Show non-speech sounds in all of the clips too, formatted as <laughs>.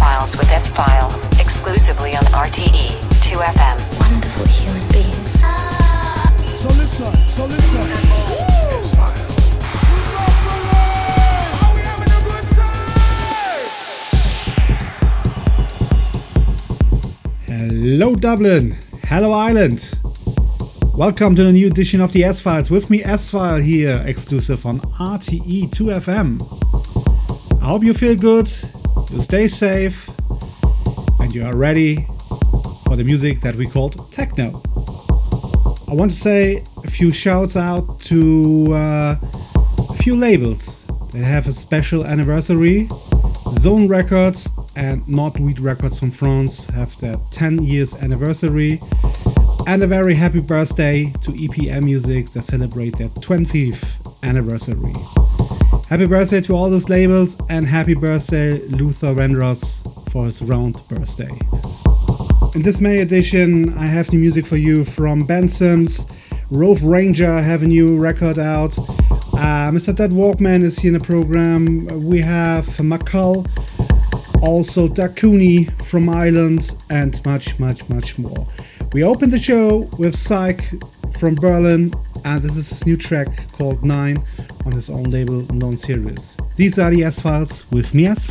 Files with S File, exclusively on RTE 2FM. Wonderful human beings. So listen, so listen. Hello, Dublin. Hello, Ireland. Welcome to the new edition of the S Files. With me, S File here, exclusive on RTE 2FM. I hope you feel good, you stay safe, and you are ready for the music that we called techno. I want to say a few shouts out to uh, a few labels that have a special anniversary. Zone Records and Knotweed Records from France have their 10 years anniversary. And a very happy birthday to EPM Music that celebrate their 20th anniversary. Happy birthday to all those labels and happy birthday Luther Vandross for his round birthday. In this May edition, I have new music for you from Ben Sims. Rove Ranger have a new record out. Uh, Mr. Deadwalkman is here in the program. We have Marcal, also Dakuni from Ireland, and much, much, much more. We open the show with Psyk from Berlin, and this is his new track called Nine on his own label Non Series. These are the S Files with me S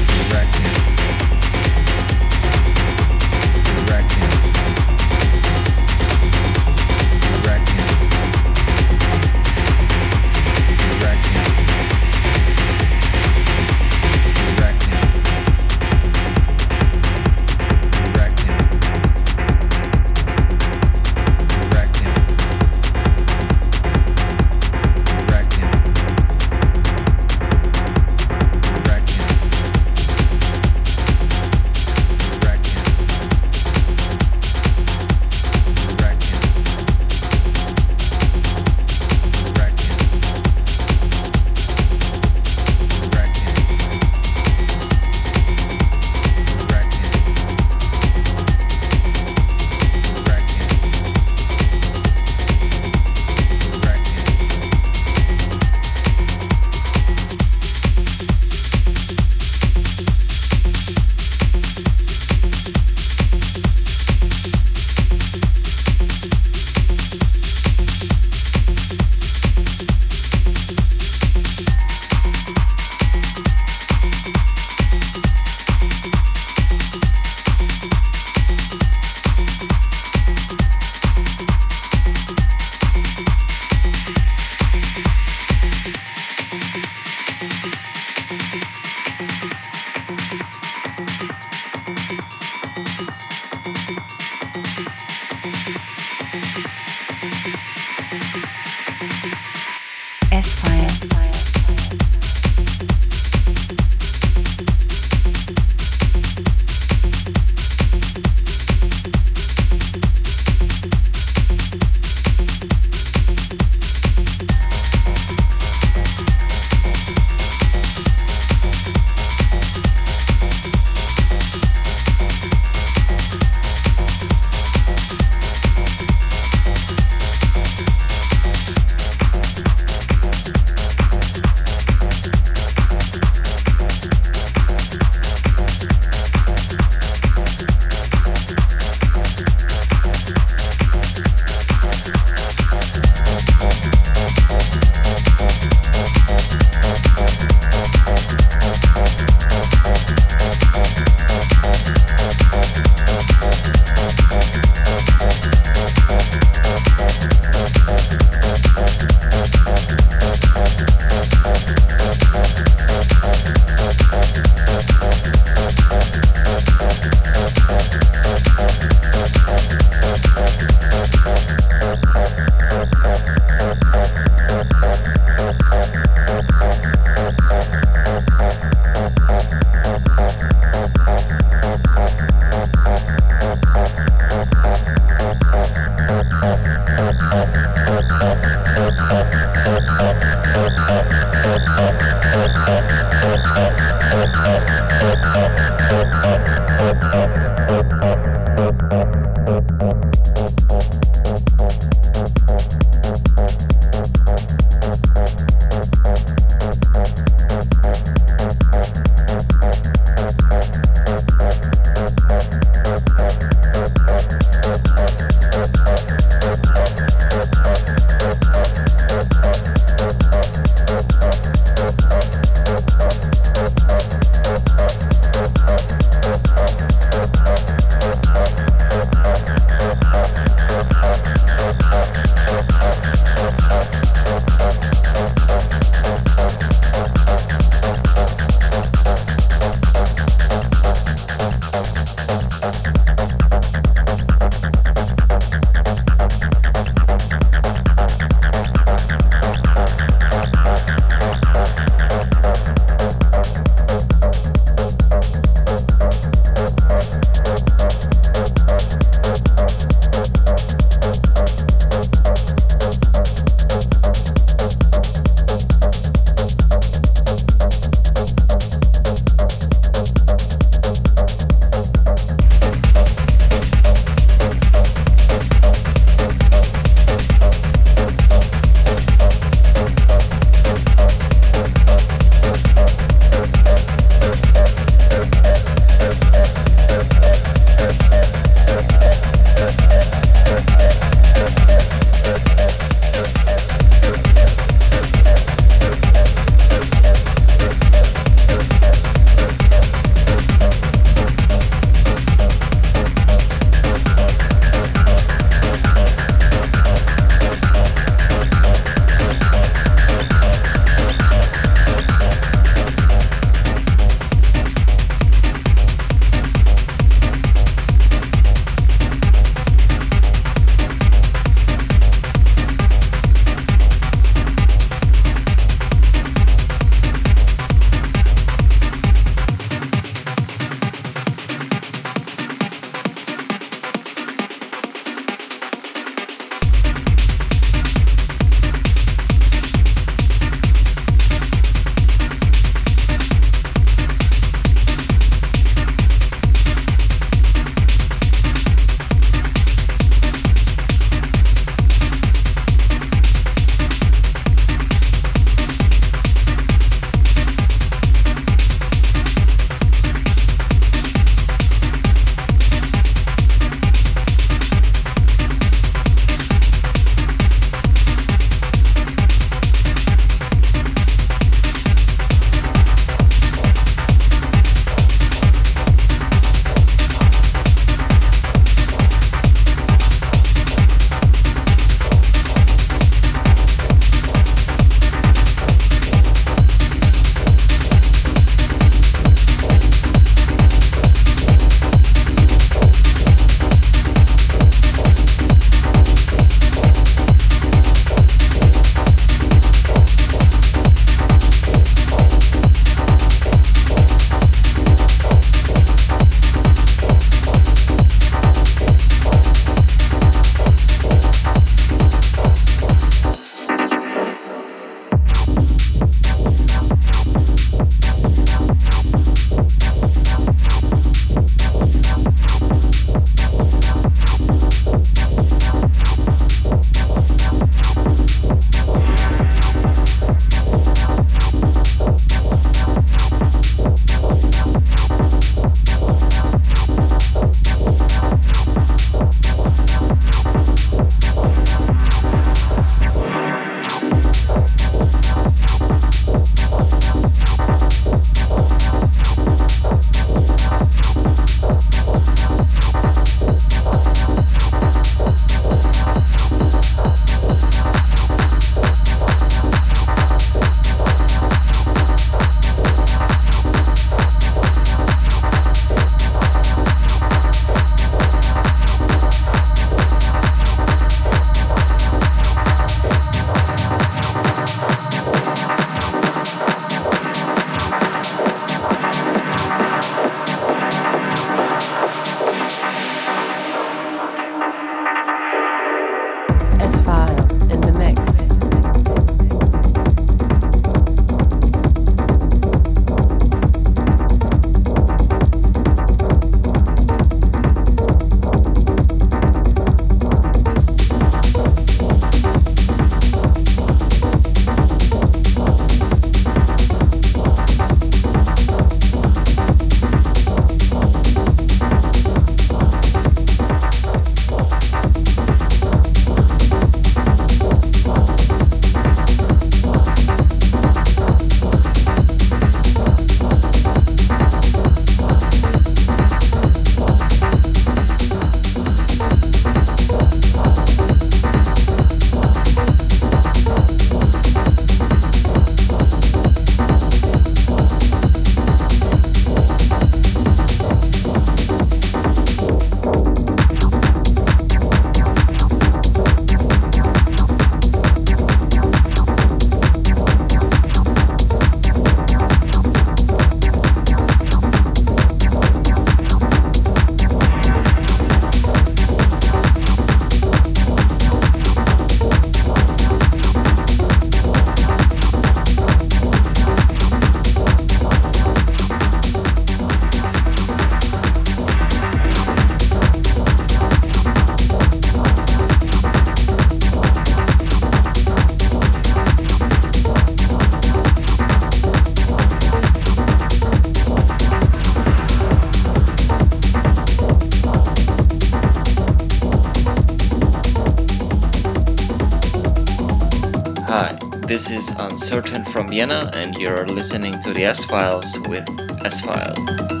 Is Uncertain from Vienna, and you're listening to the S Files with S File.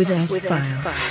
with S File.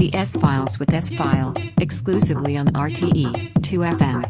The S Files with S File, exclusively on RTE 2FM.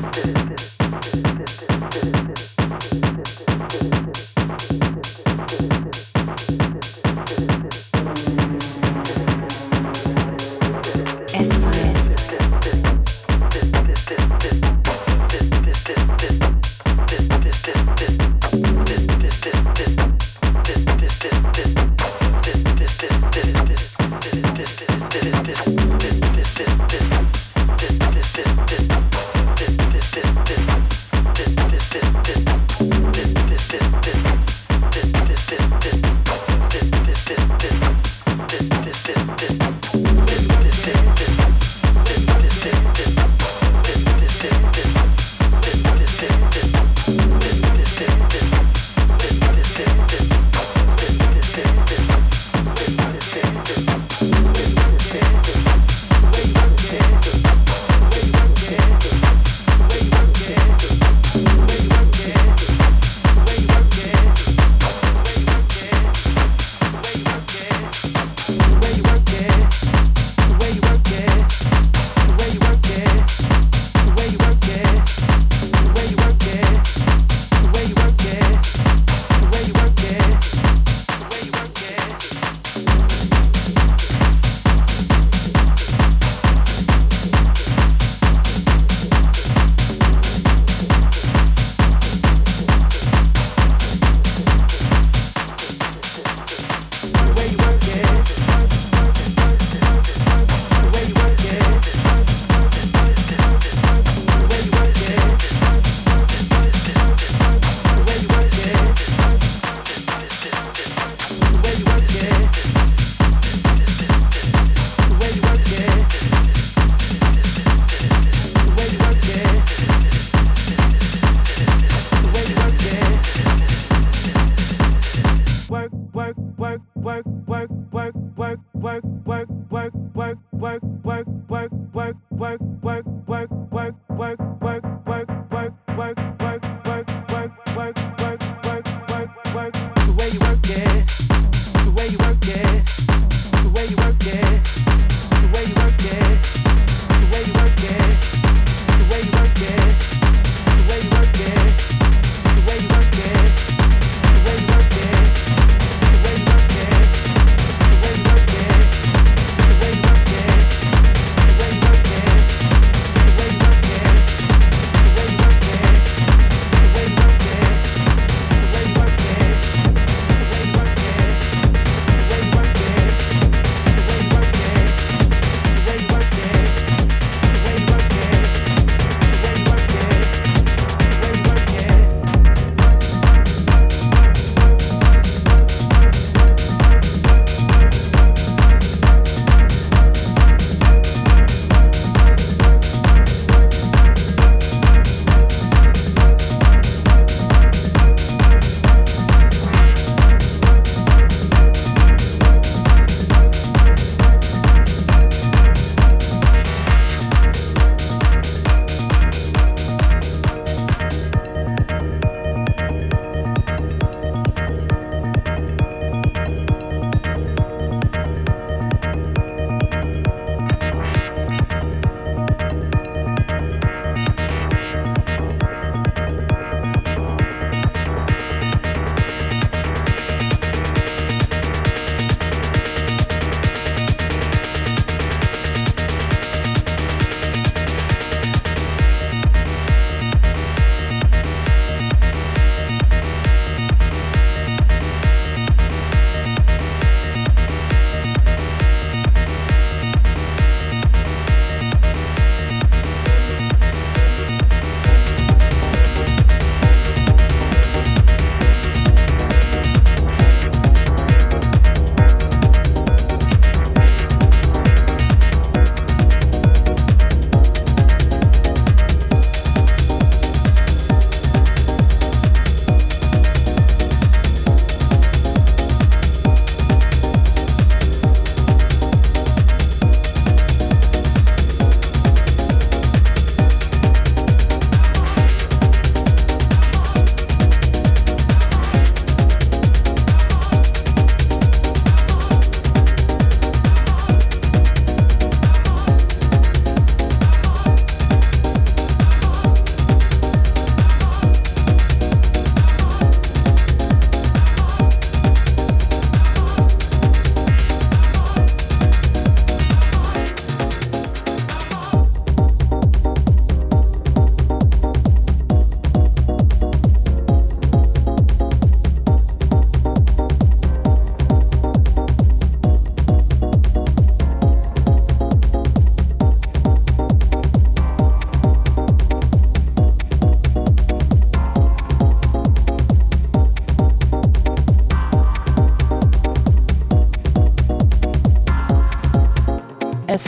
This.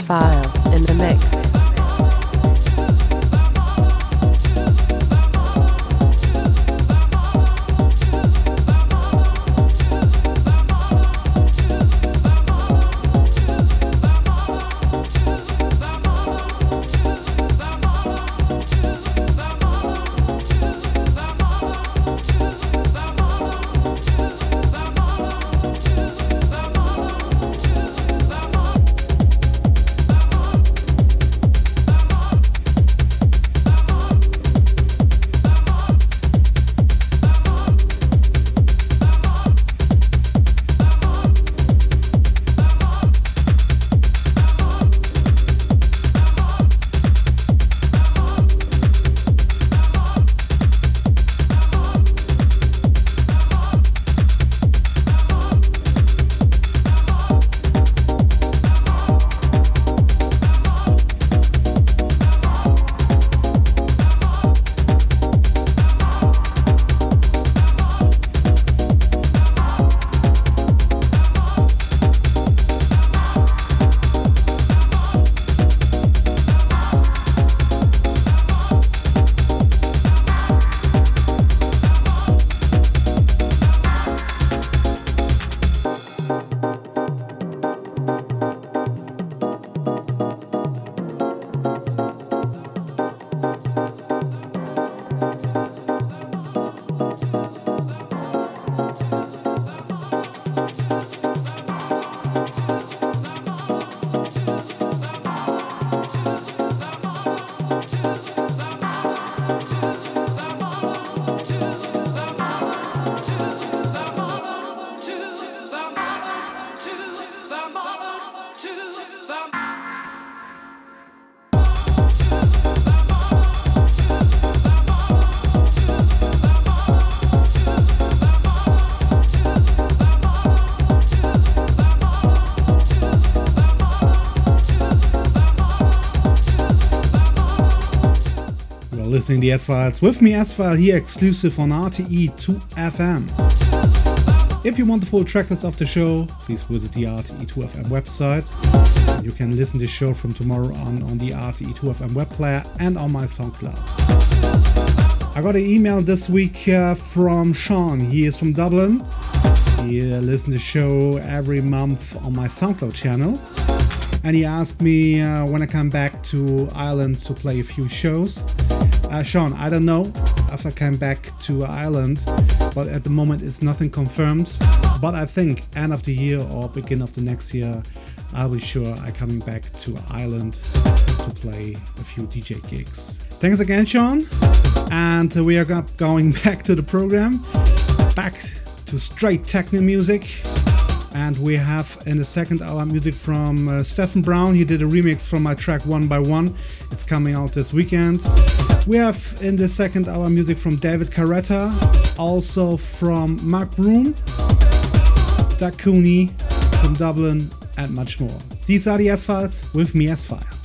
File. Listening the S Files with me, S File, here exclusive on RTE 2FM. If you want the full tracklist of the show, please visit the RTE2FM website. You can listen to the show from tomorrow on on the RTE2FM web player and on my SoundCloud. I got an email this week uh, from Sean. He is from Dublin. He uh, listens to the show every month on my SoundCloud channel. And he asked me uh, when I come back to Ireland to play a few shows. Uh, Sean, I don't know if I came back to Ireland, but at the moment it's nothing confirmed. But I think end of the year or beginning of the next year, I'll be sure I'm coming back to Ireland to play a few DJ gigs. Thanks again, Sean. And we are going <laughs> back to the program, back to straight techno music. And we have in the second hour music from uh, Stephen Brown. He did a remix from my track One by One. It's coming out this weekend. We have in the second hour music from David Carretta, also from Mark Broom, Doug Cooney from Dublin, and much more. These are the S Files with me, S File.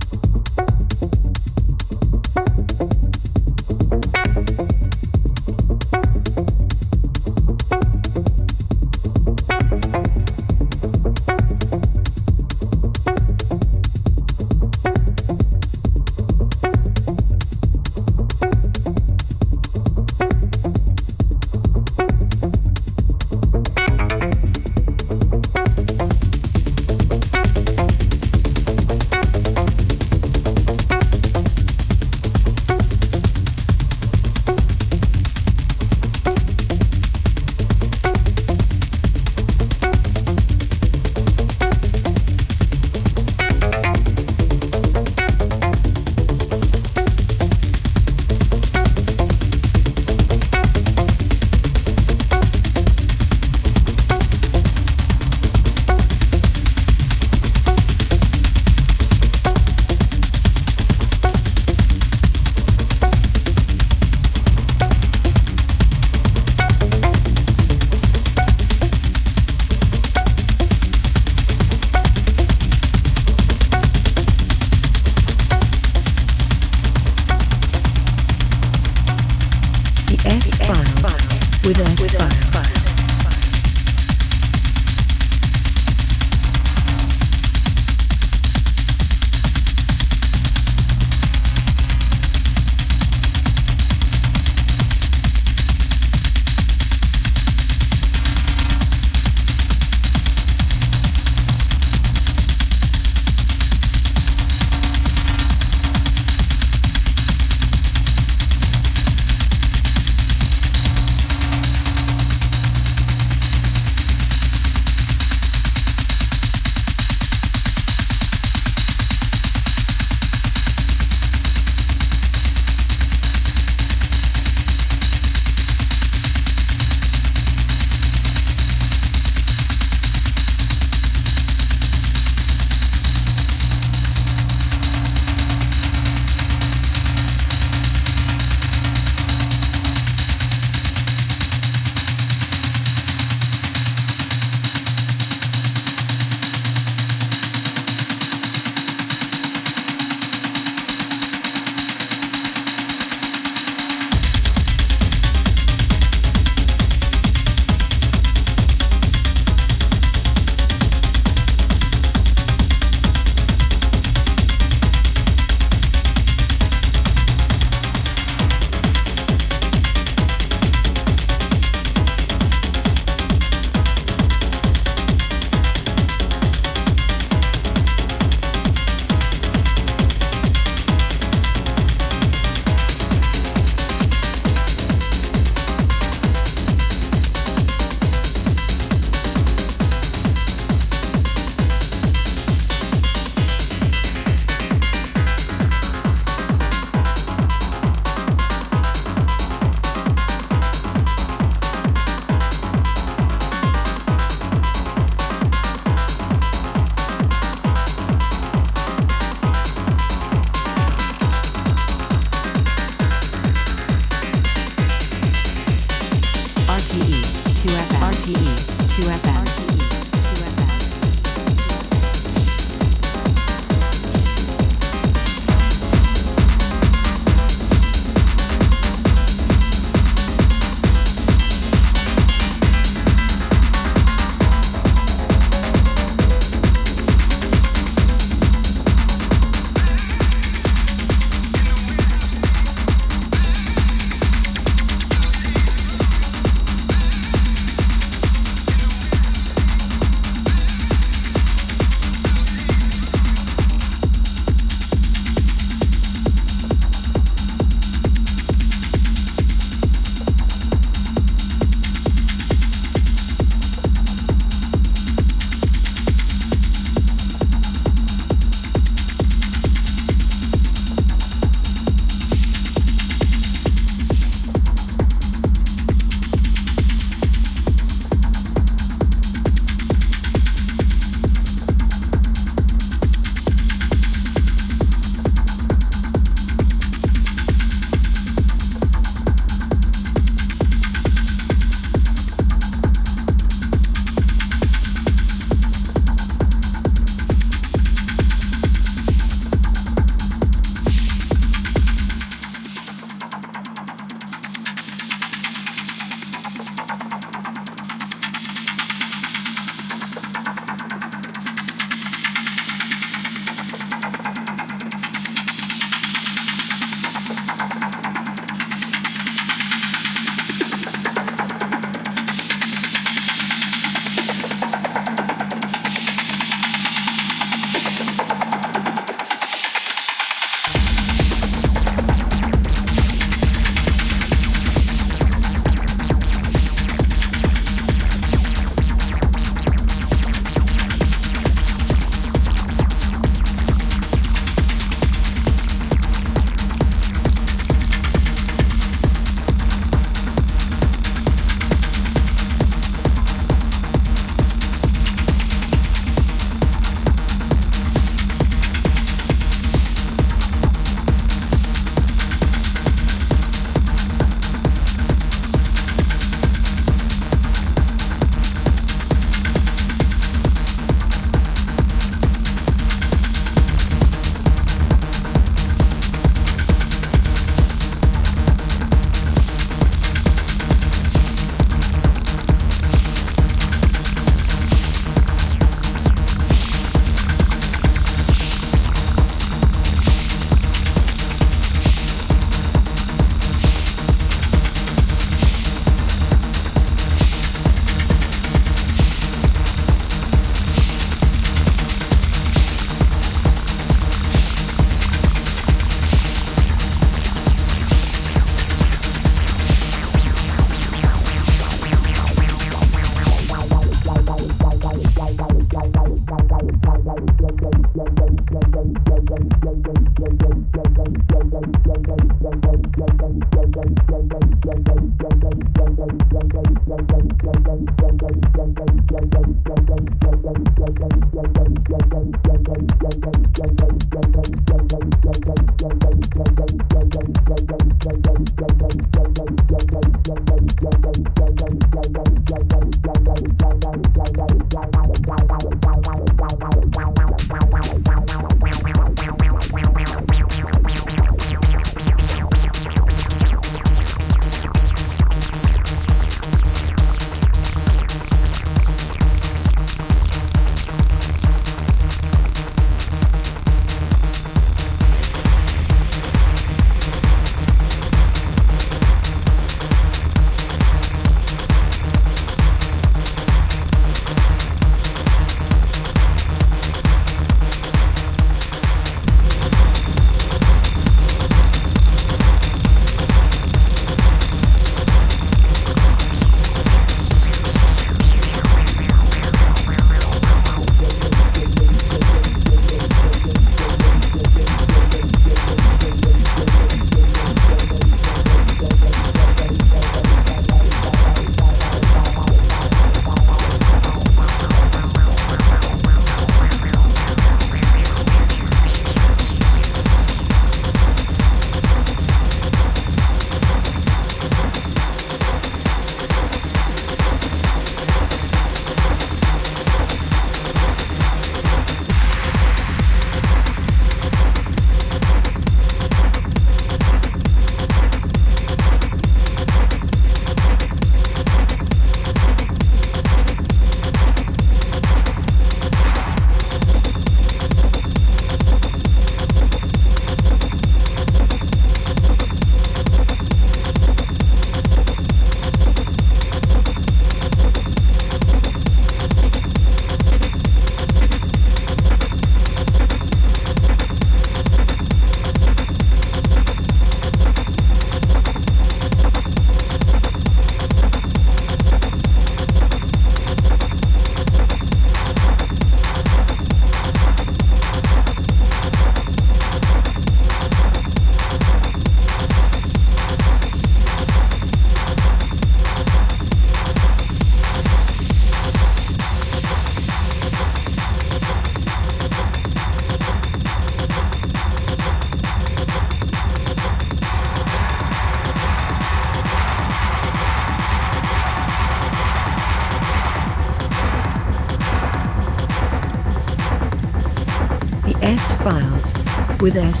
With S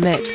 mix.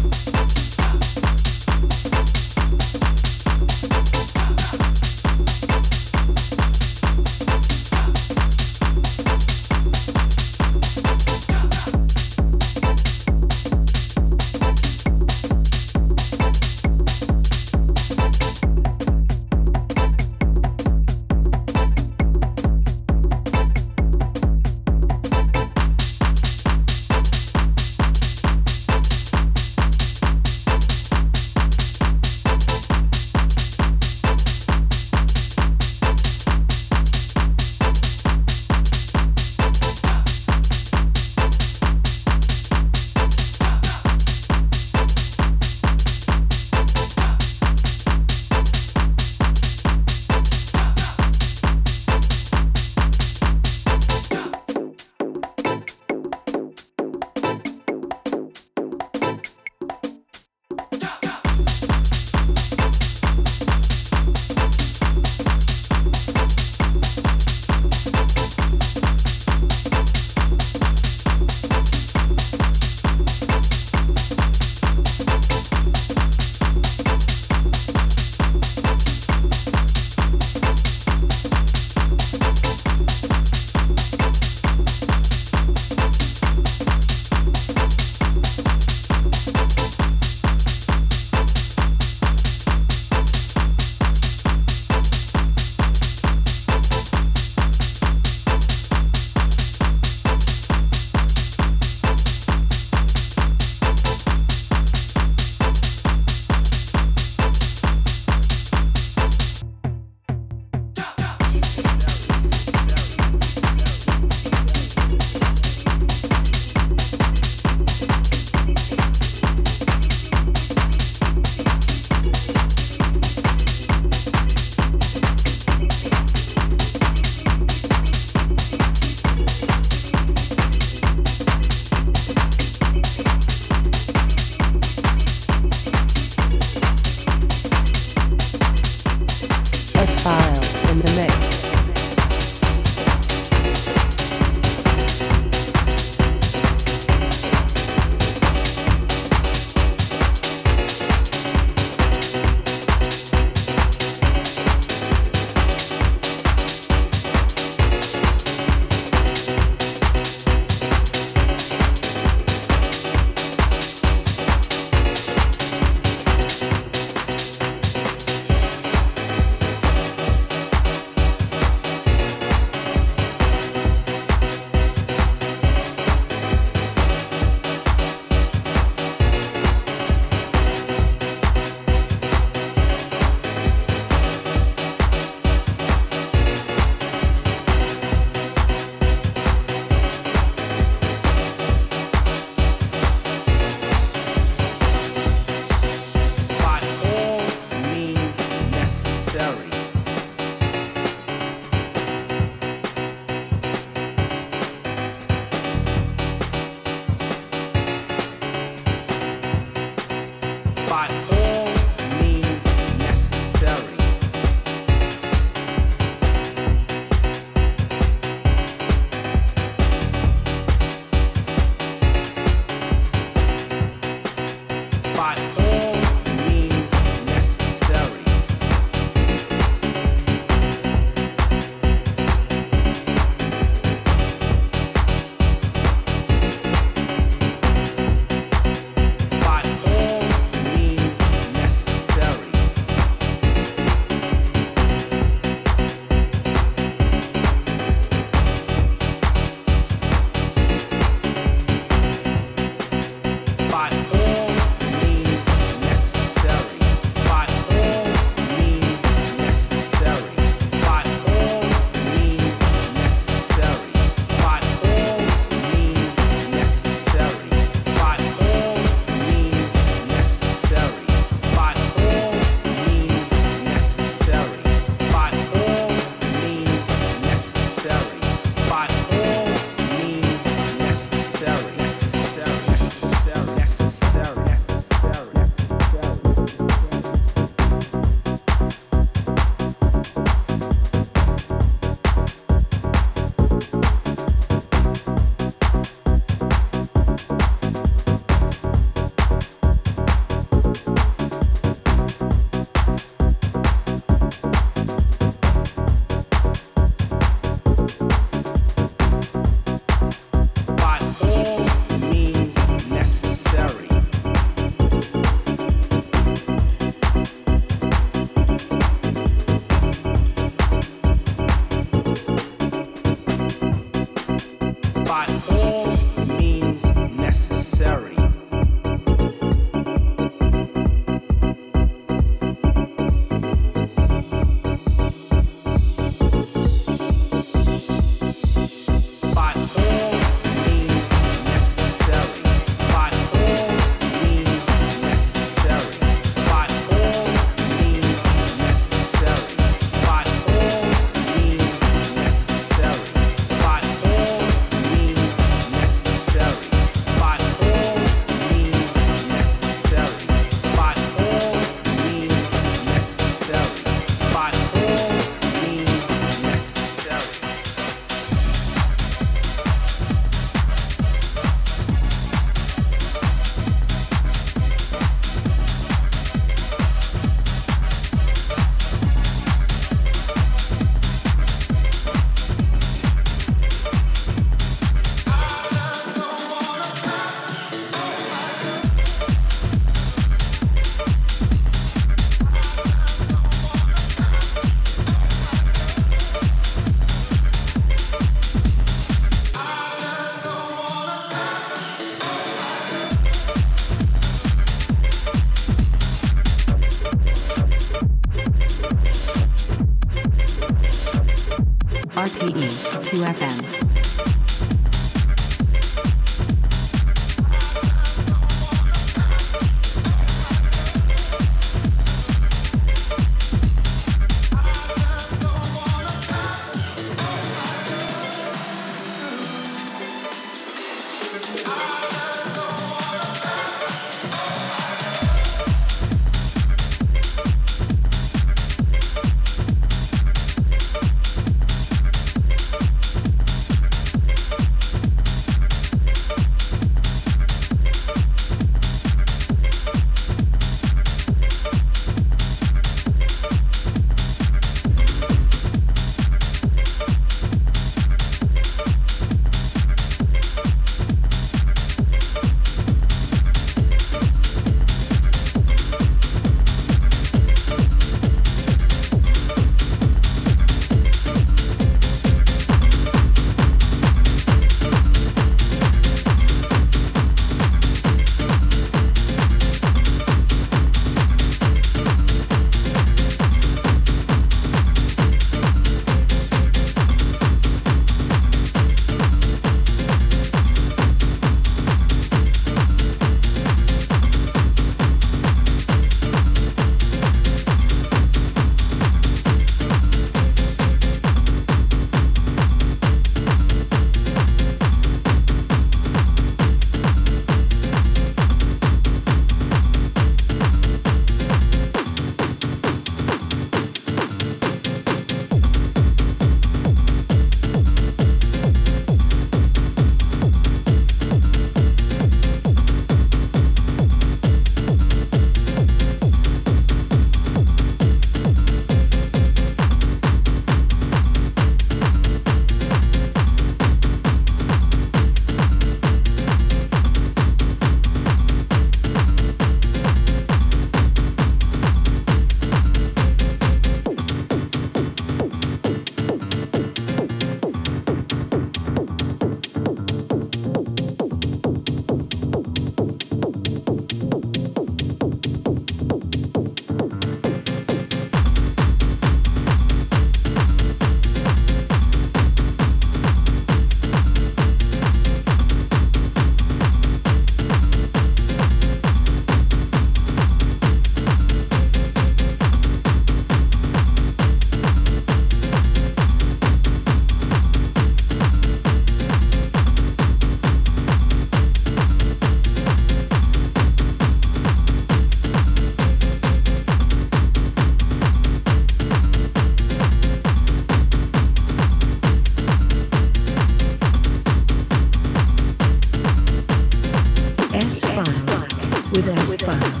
With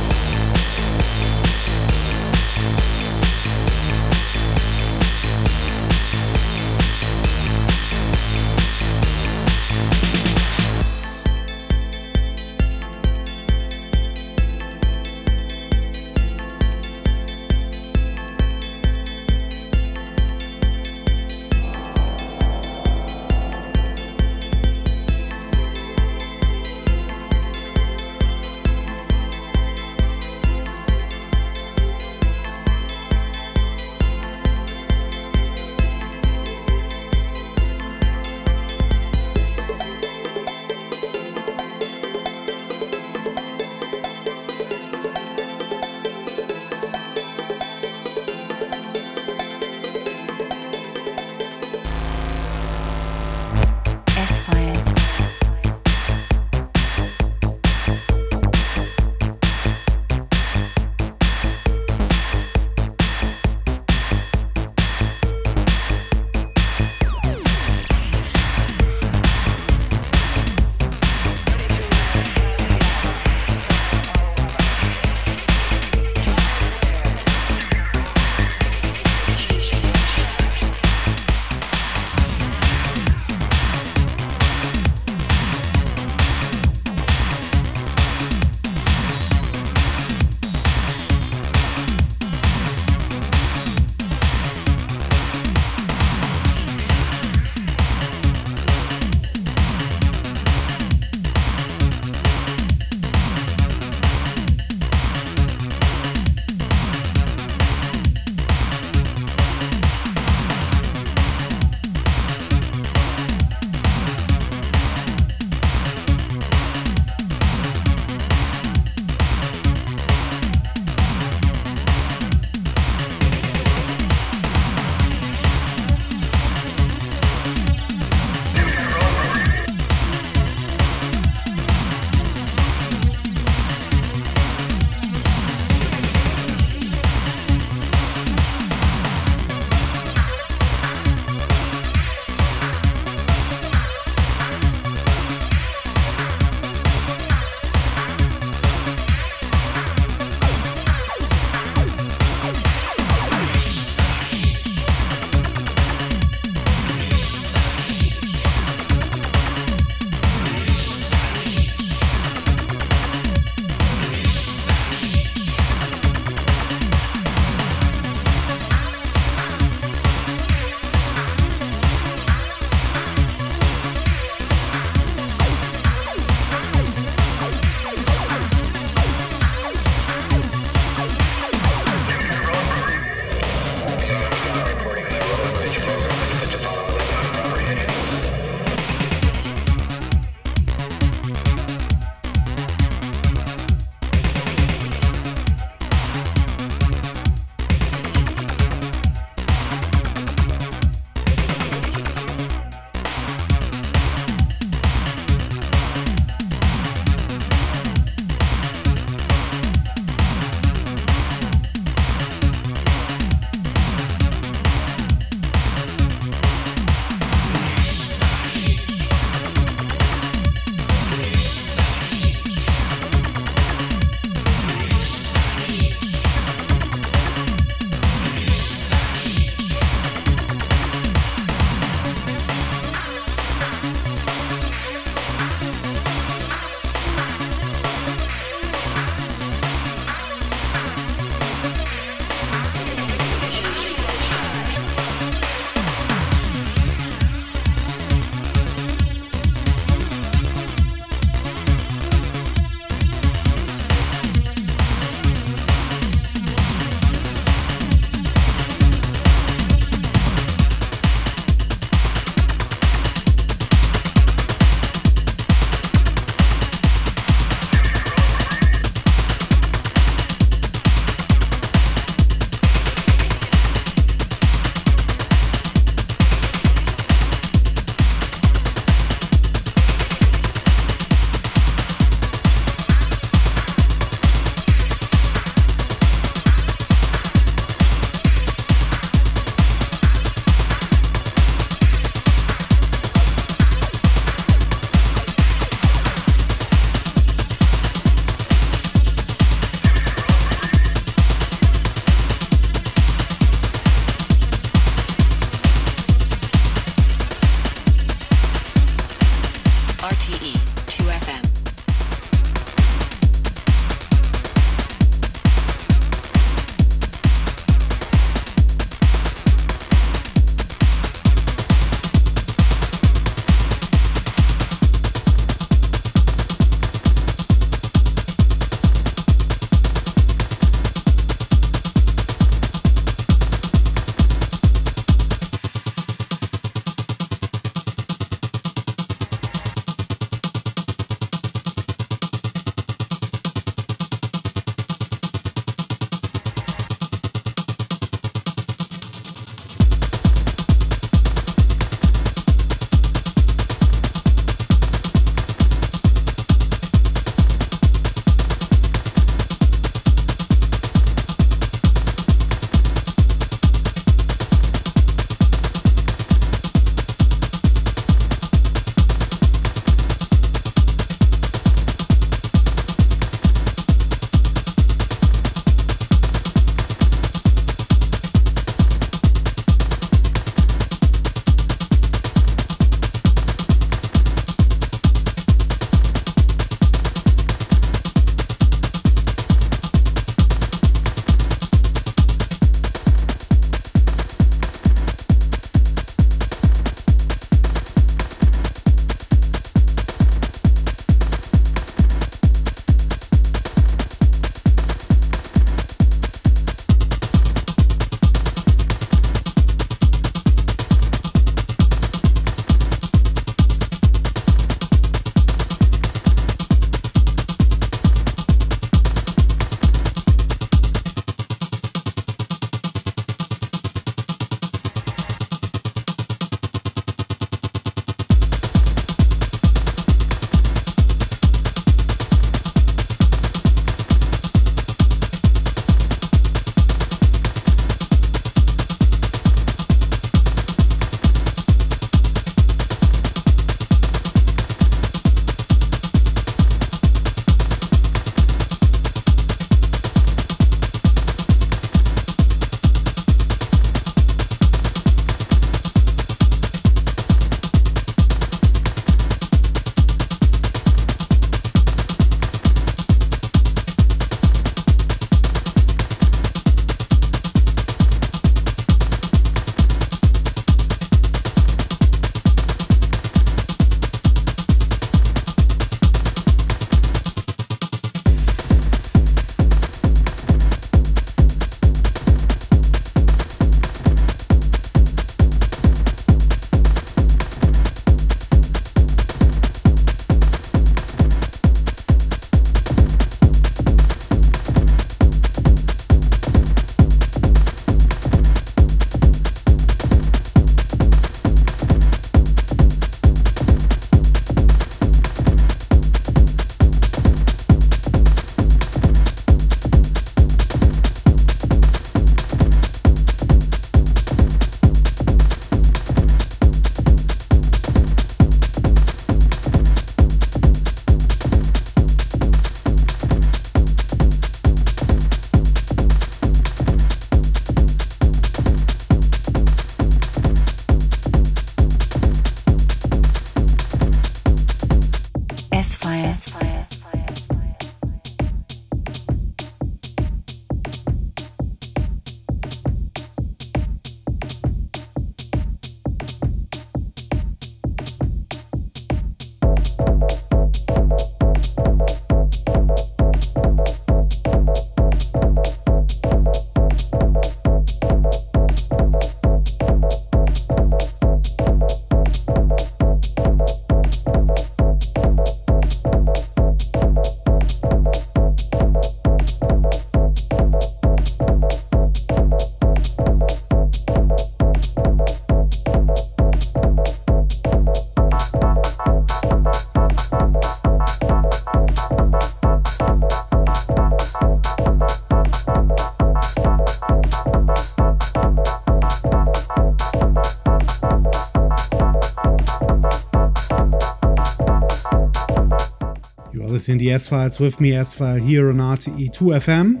to the S Files with me, S File, here on RTE 2FM.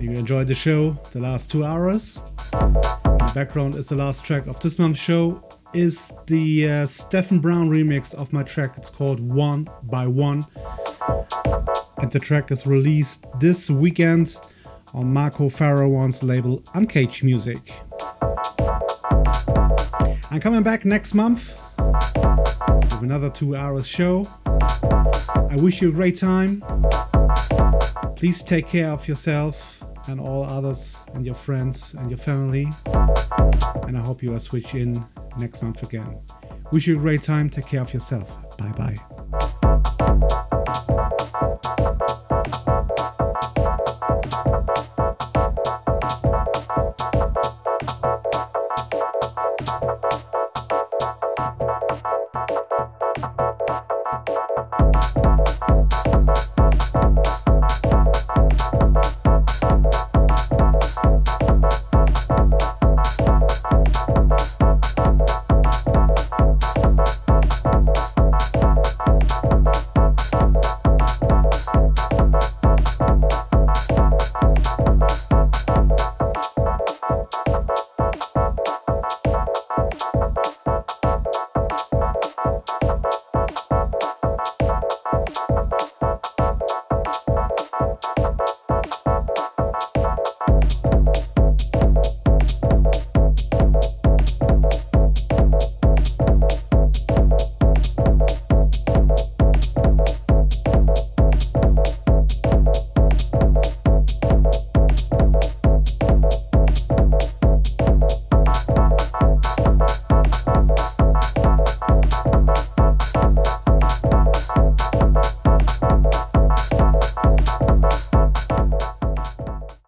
You enjoyed the show, the last two hours. In the background is the last track of this month's show, is the uh, Stephen Brown remix of my track. It's called One by One. And the track is released this weekend on Marco Faraone's label Uncaged Music. I'm coming back next month with another two hours show. I wish you a great time. Please take care of yourself and all others and your friends and your family. And I hope you will switch in next month again. Wish you a great time. Take care of yourself. Bye bye.